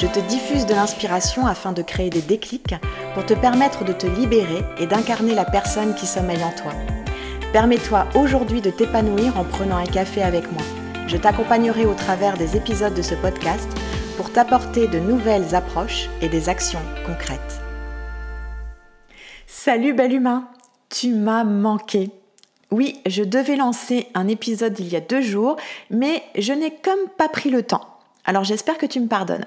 Je te diffuse de l'inspiration afin de créer des déclics pour te permettre de te libérer et d'incarner la personne qui sommeille en toi. Permets-toi aujourd'hui de t'épanouir en prenant un café avec moi. Je t'accompagnerai au travers des épisodes de ce podcast pour t'apporter de nouvelles approches et des actions concrètes. Salut bel humain, tu m'as manqué. Oui, je devais lancer un épisode il y a deux jours, mais je n'ai comme pas pris le temps. Alors j'espère que tu me pardonnes.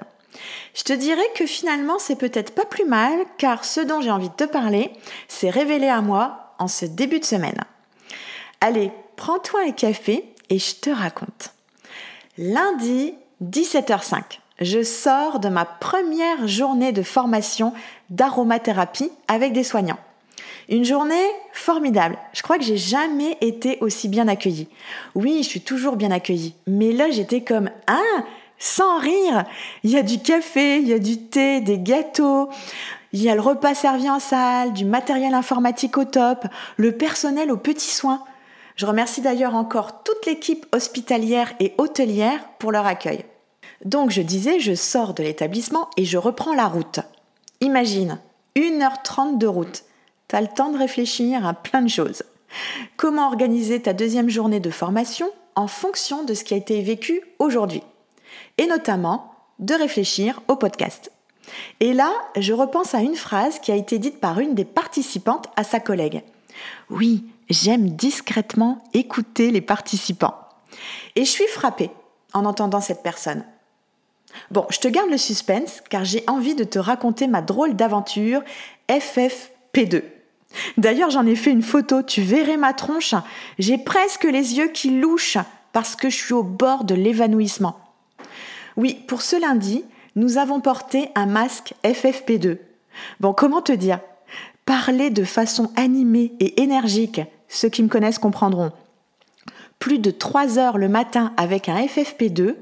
Je te dirais que finalement c'est peut-être pas plus mal car ce dont j'ai envie de te parler s'est révélé à moi en ce début de semaine. Allez, prends-toi un café et je te raconte. Lundi 17h05, je sors de ma première journée de formation d'aromathérapie avec des soignants. Une journée formidable. Je crois que j'ai jamais été aussi bien accueillie. Oui, je suis toujours bien accueillie, mais là j'étais comme ah sans rire. Il y a du café, il y a du thé, des gâteaux, il y a le repas servi en salle, du matériel informatique au top, le personnel aux petits soins. Je remercie d'ailleurs encore toute l'équipe hospitalière et hôtelière pour leur accueil. Donc je disais, je sors de l'établissement et je reprends la route. Imagine, 1h30 de route. T'as le temps de réfléchir à plein de choses. Comment organiser ta deuxième journée de formation en fonction de ce qui a été vécu aujourd'hui? Et notamment de réfléchir au podcast. Et là, je repense à une phrase qui a été dite par une des participantes à sa collègue. Oui, j'aime discrètement écouter les participants. Et je suis frappée en entendant cette personne. Bon, je te garde le suspense car j'ai envie de te raconter ma drôle d'aventure FFP2. D'ailleurs, j'en ai fait une photo, tu verrais ma tronche. J'ai presque les yeux qui louchent parce que je suis au bord de l'évanouissement. Oui, pour ce lundi, nous avons porté un masque FFP2. Bon, comment te dire? Parler de façon animée et énergique, ceux qui me connaissent comprendront. Plus de 3 heures le matin avec un FFP2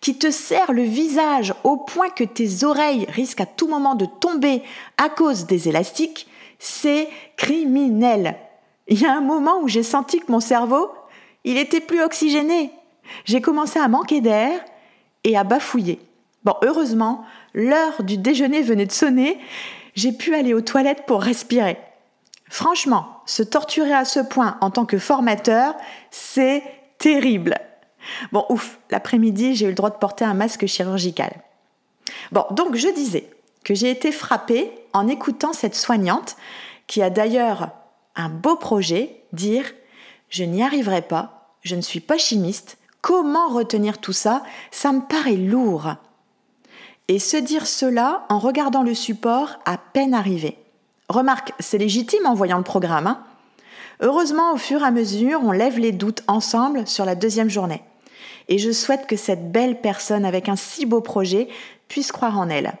qui te serre le visage au point que tes oreilles risquent à tout moment de tomber à cause des élastiques, c'est criminel. Il y a un moment où j'ai senti que mon cerveau, il était plus oxygéné. J'ai commencé à manquer d'air et à bafouiller. Bon, heureusement, l'heure du déjeuner venait de sonner, j'ai pu aller aux toilettes pour respirer. Franchement, se torturer à ce point en tant que formateur, c'est terrible. Bon, ouf, l'après-midi, j'ai eu le droit de porter un masque chirurgical. Bon, donc je disais que j'ai été frappée en écoutant cette soignante, qui a d'ailleurs un beau projet, dire ⁇ Je n'y arriverai pas, je ne suis pas chimiste, Comment retenir tout ça? Ça me paraît lourd. Et se dire cela en regardant le support à peine arrivé. Remarque, c'est légitime en voyant le programme. Hein. Heureusement, au fur et à mesure, on lève les doutes ensemble sur la deuxième journée. Et je souhaite que cette belle personne avec un si beau projet puisse croire en elle.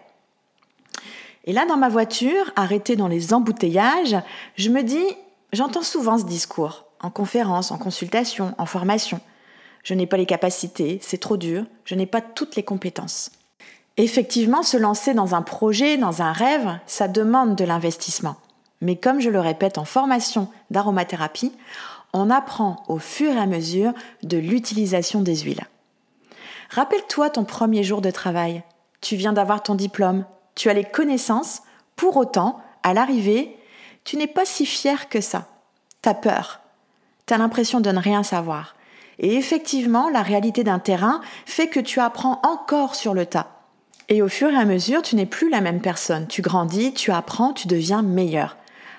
Et là, dans ma voiture, arrêtée dans les embouteillages, je me dis, j'entends souvent ce discours, en conférence, en consultation, en formation je n'ai pas les capacités, c'est trop dur, je n'ai pas toutes les compétences. Effectivement, se lancer dans un projet, dans un rêve, ça demande de l'investissement. Mais comme je le répète en formation d'aromathérapie, on apprend au fur et à mesure de l'utilisation des huiles. Rappelle-toi ton premier jour de travail. Tu viens d'avoir ton diplôme, tu as les connaissances, pour autant, à l'arrivée, tu n'es pas si fier que ça. T'as peur. T'as l'impression de ne rien savoir. Et effectivement, la réalité d'un terrain fait que tu apprends encore sur le tas. Et au fur et à mesure, tu n'es plus la même personne. Tu grandis, tu apprends, tu deviens meilleur.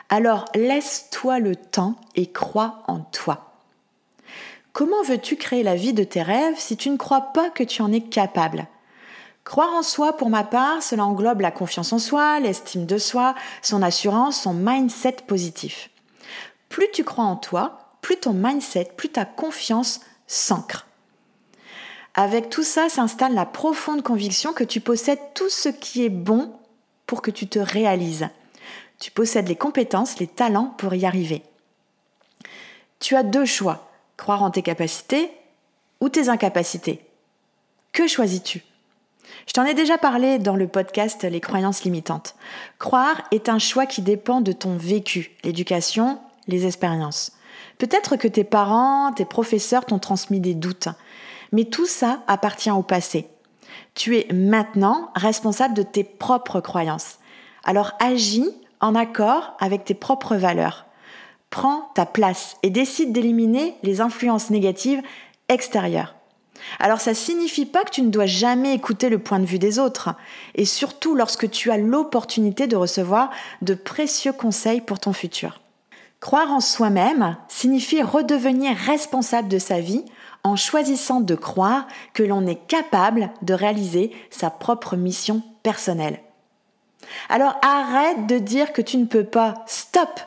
Alors laisse-toi le temps et crois en toi. Comment veux-tu créer la vie de tes rêves si tu ne crois pas que tu en es capable? Croire en soi, pour ma part, cela englobe la confiance en soi, l'estime de soi, son assurance, son mindset positif. Plus tu crois en toi, plus ton mindset, plus ta confiance s'ancre. Avec tout ça s'installe la profonde conviction que tu possèdes tout ce qui est bon pour que tu te réalises. Tu possèdes les compétences, les talents pour y arriver. tu as deux choix, croire en tes capacités ou tes incapacités. Que choisis-tu? Je t'en ai déjà parlé dans le podcast Les croyances limitantes. Croire est un choix qui dépend de ton vécu, l'éducation, les expériences. Peut-être que tes parents, tes professeurs t'ont transmis des doutes, mais tout ça appartient au passé. Tu es maintenant responsable de tes propres croyances. Alors agis en accord avec tes propres valeurs. Prends ta place et décide d'éliminer les influences négatives extérieures. Alors ça signifie pas que tu ne dois jamais écouter le point de vue des autres, et surtout lorsque tu as l'opportunité de recevoir de précieux conseils pour ton futur. Croire en soi-même signifie redevenir responsable de sa vie en choisissant de croire que l'on est capable de réaliser sa propre mission personnelle. Alors arrête de dire que tu ne peux pas. Stop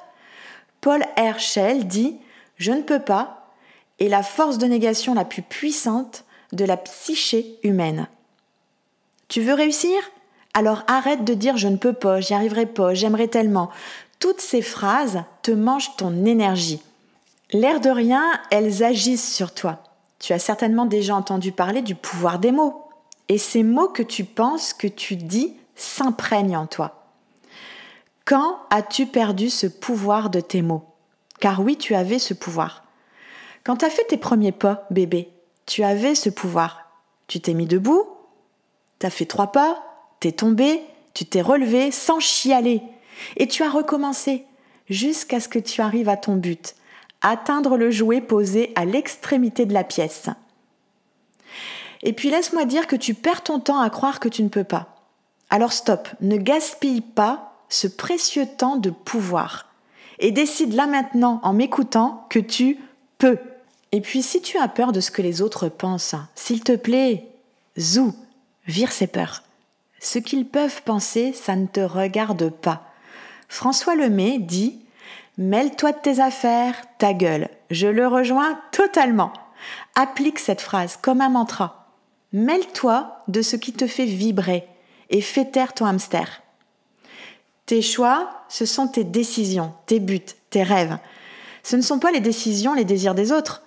Paul Herschel dit Je ne peux pas est la force de négation la plus puissante de la psyché humaine. Tu veux réussir? Alors arrête de dire je ne peux pas, j'y arriverai pas, j'aimerais tellement. Toutes ces phrases te mangent ton énergie. L'air de rien, elles agissent sur toi. Tu as certainement déjà entendu parler du pouvoir des mots. Et ces mots que tu penses, que tu dis, s'imprègnent en toi. Quand as-tu perdu ce pouvoir de tes mots? Car oui, tu avais ce pouvoir. Quand tu as fait tes premiers pas, bébé, tu avais ce pouvoir. Tu t'es mis debout, tu as fait trois pas, t'es tombé, tu t'es relevé sans chialer. Et tu as recommencé jusqu'à ce que tu arrives à ton but, atteindre le jouet posé à l'extrémité de la pièce. Et puis laisse-moi dire que tu perds ton temps à croire que tu ne peux pas. Alors stop, ne gaspille pas ce précieux temps de pouvoir. Et décide là maintenant, en m'écoutant, que tu peux. Et puis si tu as peur de ce que les autres pensent, s'il te plaît, zou, vire ces peurs. Ce qu'ils peuvent penser, ça ne te regarde pas. François Lemay dit Mêle-toi de tes affaires, ta gueule. Je le rejoins totalement. Applique cette phrase comme un mantra. Mêle-toi de ce qui te fait vibrer et fais taire ton hamster. Tes choix, ce sont tes décisions, tes buts, tes rêves. Ce ne sont pas les décisions, les désirs des autres.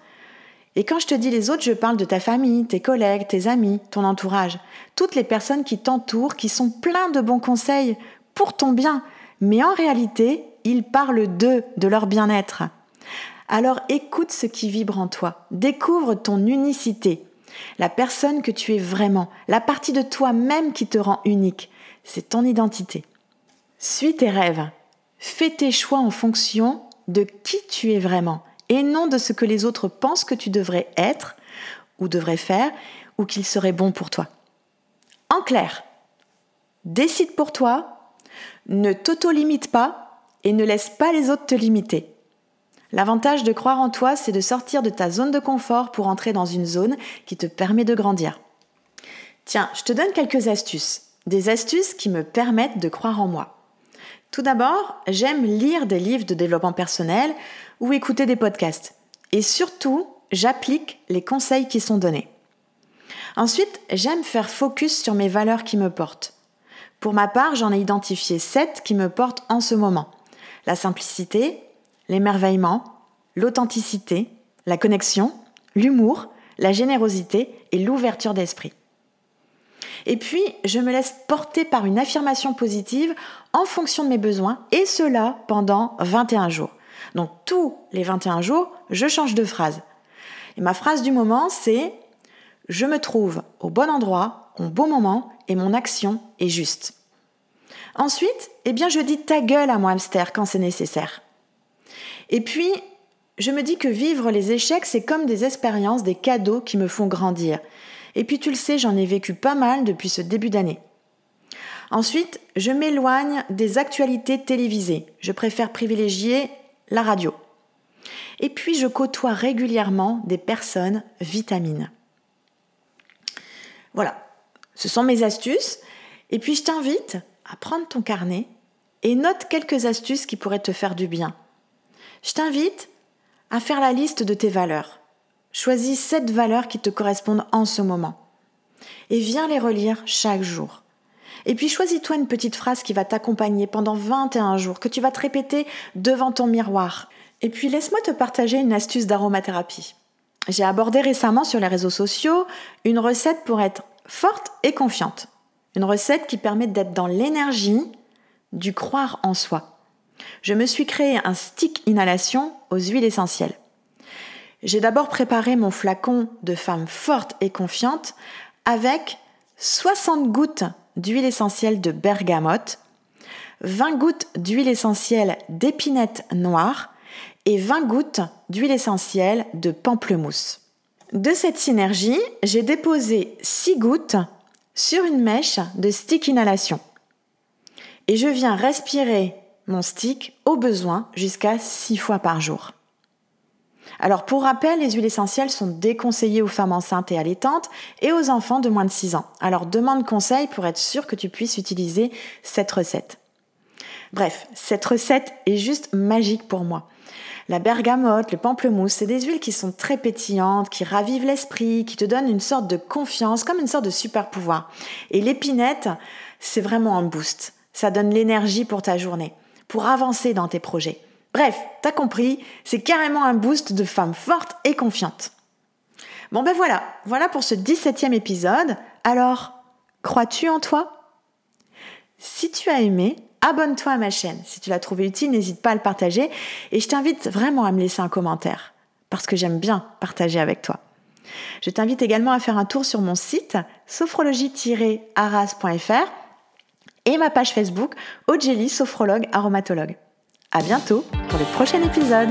Et quand je te dis les autres, je parle de ta famille, tes collègues, tes amis, ton entourage, toutes les personnes qui t'entourent, qui sont pleins de bons conseils pour ton bien. Mais en réalité, ils parlent d'eux, de leur bien-être. Alors écoute ce qui vibre en toi, découvre ton unicité, la personne que tu es vraiment, la partie de toi-même qui te rend unique. C'est ton identité. Suis tes rêves, fais tes choix en fonction de qui tu es vraiment et non de ce que les autres pensent que tu devrais être ou devrais faire ou qu'il serait bon pour toi. En clair, décide pour toi, ne t'auto-limite pas et ne laisse pas les autres te limiter. L'avantage de croire en toi, c'est de sortir de ta zone de confort pour entrer dans une zone qui te permet de grandir. Tiens, je te donne quelques astuces. Des astuces qui me permettent de croire en moi. Tout d'abord, j'aime lire des livres de développement personnel ou écouter des podcasts. Et surtout, j'applique les conseils qui sont donnés. Ensuite, j'aime faire focus sur mes valeurs qui me portent. Pour ma part, j'en ai identifié sept qui me portent en ce moment la simplicité, l'émerveillement, l'authenticité, la connexion, l'humour, la générosité et l'ouverture d'esprit. Et puis, je me laisse porter par une affirmation positive en fonction de mes besoins, et cela pendant 21 jours. Donc, tous les 21 jours, je change de phrase. Et ma phrase du moment, c'est Je me trouve au bon endroit, au bon moment, et mon action est juste. Ensuite, eh bien, je dis ta gueule à mon hamster quand c'est nécessaire. Et puis, je me dis que vivre les échecs, c'est comme des expériences, des cadeaux qui me font grandir. Et puis, tu le sais, j'en ai vécu pas mal depuis ce début d'année. Ensuite, je m'éloigne des actualités télévisées. Je préfère privilégier la radio. Et puis, je côtoie régulièrement des personnes vitamines. Voilà, ce sont mes astuces. Et puis, je t'invite à prendre ton carnet et note quelques astuces qui pourraient te faire du bien. Je t'invite à faire la liste de tes valeurs. Choisis sept valeurs qui te correspondent en ce moment. Et viens les relire chaque jour. Et puis choisis-toi une petite phrase qui va t'accompagner pendant 21 jours, que tu vas te répéter devant ton miroir. Et puis laisse-moi te partager une astuce d'aromathérapie. J'ai abordé récemment sur les réseaux sociaux une recette pour être forte et confiante. Une recette qui permet d'être dans l'énergie du croire en soi. Je me suis créé un stick inhalation aux huiles essentielles. J'ai d'abord préparé mon flacon de femme forte et confiante avec 60 gouttes d'huile essentielle de bergamote, 20 gouttes d'huile essentielle d'épinette noire et 20 gouttes d'huile essentielle de pamplemousse. De cette synergie, j'ai déposé 6 gouttes sur une mèche de stick inhalation. Et je viens respirer mon stick au besoin jusqu'à 6 fois par jour. Alors pour rappel, les huiles essentielles sont déconseillées aux femmes enceintes et allaitantes et aux enfants de moins de 6 ans. Alors demande conseil pour être sûr que tu puisses utiliser cette recette. Bref, cette recette est juste magique pour moi. La bergamote, le pamplemousse, c'est des huiles qui sont très pétillantes, qui ravivent l'esprit, qui te donnent une sorte de confiance, comme une sorte de super pouvoir. Et l'épinette, c'est vraiment un boost. Ça donne l'énergie pour ta journée, pour avancer dans tes projets. Bref, t'as compris, c'est carrément un boost de femme forte et confiante. Bon ben voilà, voilà pour ce 17e épisode. Alors, crois-tu en toi? Si tu as aimé, abonne-toi à ma chaîne. Si tu l'as trouvé utile, n'hésite pas à le partager et je t'invite vraiment à me laisser un commentaire parce que j'aime bien partager avec toi. Je t'invite également à faire un tour sur mon site sophrologie-arras.fr et ma page Facebook Ogeli Sophrologue Aromatologue. À bientôt pour le prochain épisode.